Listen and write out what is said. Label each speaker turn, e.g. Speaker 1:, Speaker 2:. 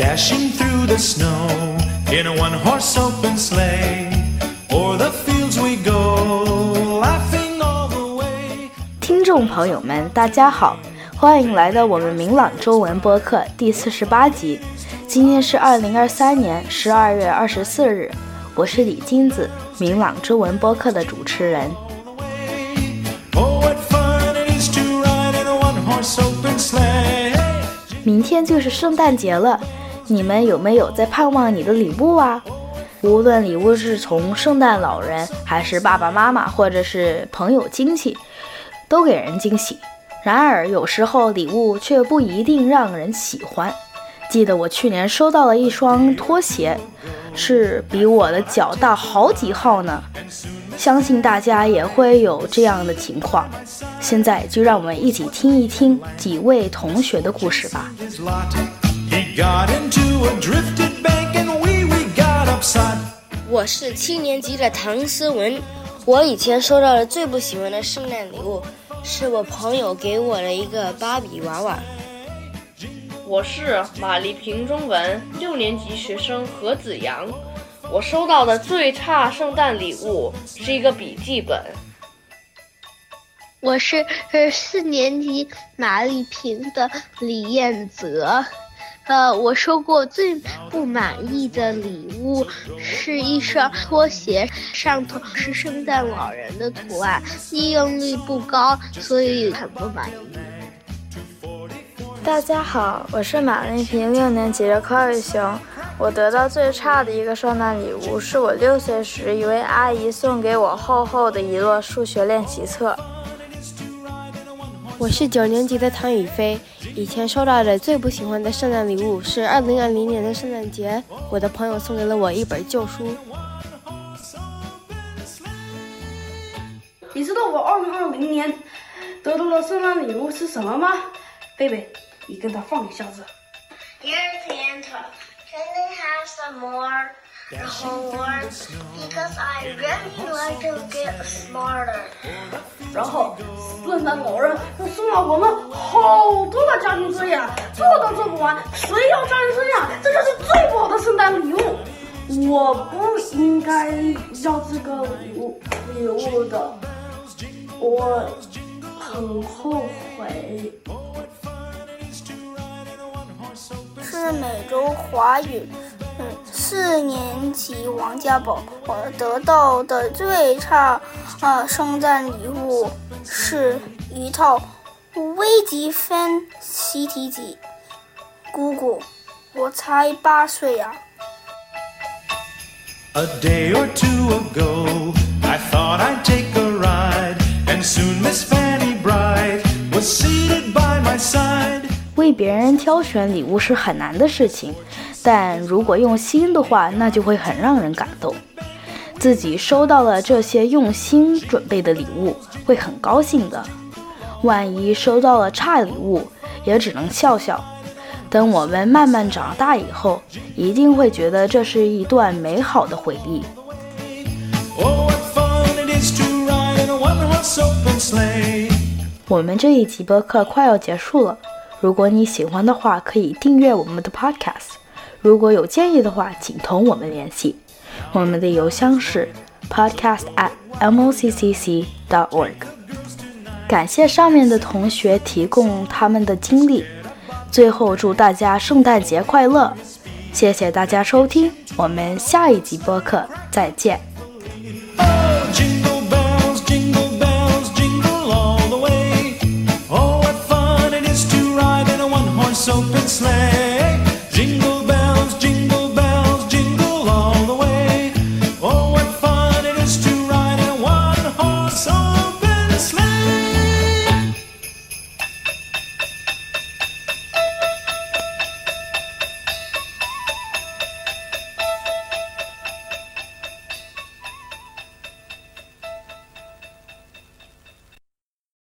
Speaker 1: dashing through the snow in a one horse open sleigh. O'er the fields we go, laughing all the way.
Speaker 2: 听众朋友们，大家好，欢迎来到我们明朗中文播客第四十八集。今天是二零二三年十二月二十四日，我是李金子，明朗中文播客的主持人。
Speaker 1: Oh.
Speaker 2: 明天就是圣诞节了，你们有没有在盼望你的礼物啊？无论礼物是从圣诞老人，还是爸爸妈妈，或者是朋友亲戚，都给人惊喜。然而，有时候礼物却不一定让人喜欢。记得我去年收到了一双拖鞋，是比我的脚大好几号呢。相信大家也会有这样的情况。现在就让我们一起听一听几位同学的故事吧。
Speaker 1: He got into a drifted bank and we we got upside.
Speaker 3: 我是七年级的唐思文。我以前收到的最不喜欢的圣诞礼物，是我朋友给我的一个芭比娃娃。
Speaker 4: 我是马丽萍中文六年级学生何子阳。我收到的最差圣诞礼物是一个笔记本。
Speaker 5: 我是呃四年级马丽萍的李彦泽，呃，我收过最不满意的礼物是一双拖鞋，上头是圣诞老人的图案，利用率不高，所以很不满意。
Speaker 6: 大家好，我是马丽萍六年级的柯瑞熊。我得到最差的一个圣诞礼物，是我六岁时一位阿姨送给我厚厚的一摞数学练习册。
Speaker 7: 我是九年级的唐雨菲，以前收到的最不喜欢的圣诞礼物是二零二零年的圣诞节，我的朋友送给了我一本旧书。
Speaker 8: 你知道我二零二零年得到的圣诞礼物是什么吗？贝贝，你跟他放一下子。
Speaker 9: Dear Santa, can they have some more homework? Because I really like to get smarter.
Speaker 8: 然后圣诞老人他送了我们好多的家庭作业，做都做不完，谁要家庭作业？这就是最不好的圣诞礼物。我不应该要这个礼物礼物的，我很后悔。
Speaker 10: 是美洲华语，四年级王家宝，我得到的最差啊圣诞礼物是一套微积分习题集。姑姑，我才八岁呀、
Speaker 1: A day or two ago, I thought I'd take a ride, and soon Miss Fanny Bright was seated by my side.
Speaker 2: 为别人挑选礼物是很难的事情，但如果用心的话，那就会很让人感动。自己收到了这些用心准备的礼物，会很高兴的。万一收到了差礼物，也只能笑笑。等我们慢慢长大以后，一定会觉得这是一段美好的回忆。
Speaker 1: Oh.
Speaker 2: 我们这一集播客快要结束了，如果你喜欢的话，可以订阅我们的 Podcast。如果有建议的话，请同我们联系。我们的邮箱是 podcast at moccc dot org。感谢上面的同学提供他们的经历。最后，祝大家圣诞节快乐！谢谢大家收听，我们下一集播客再见。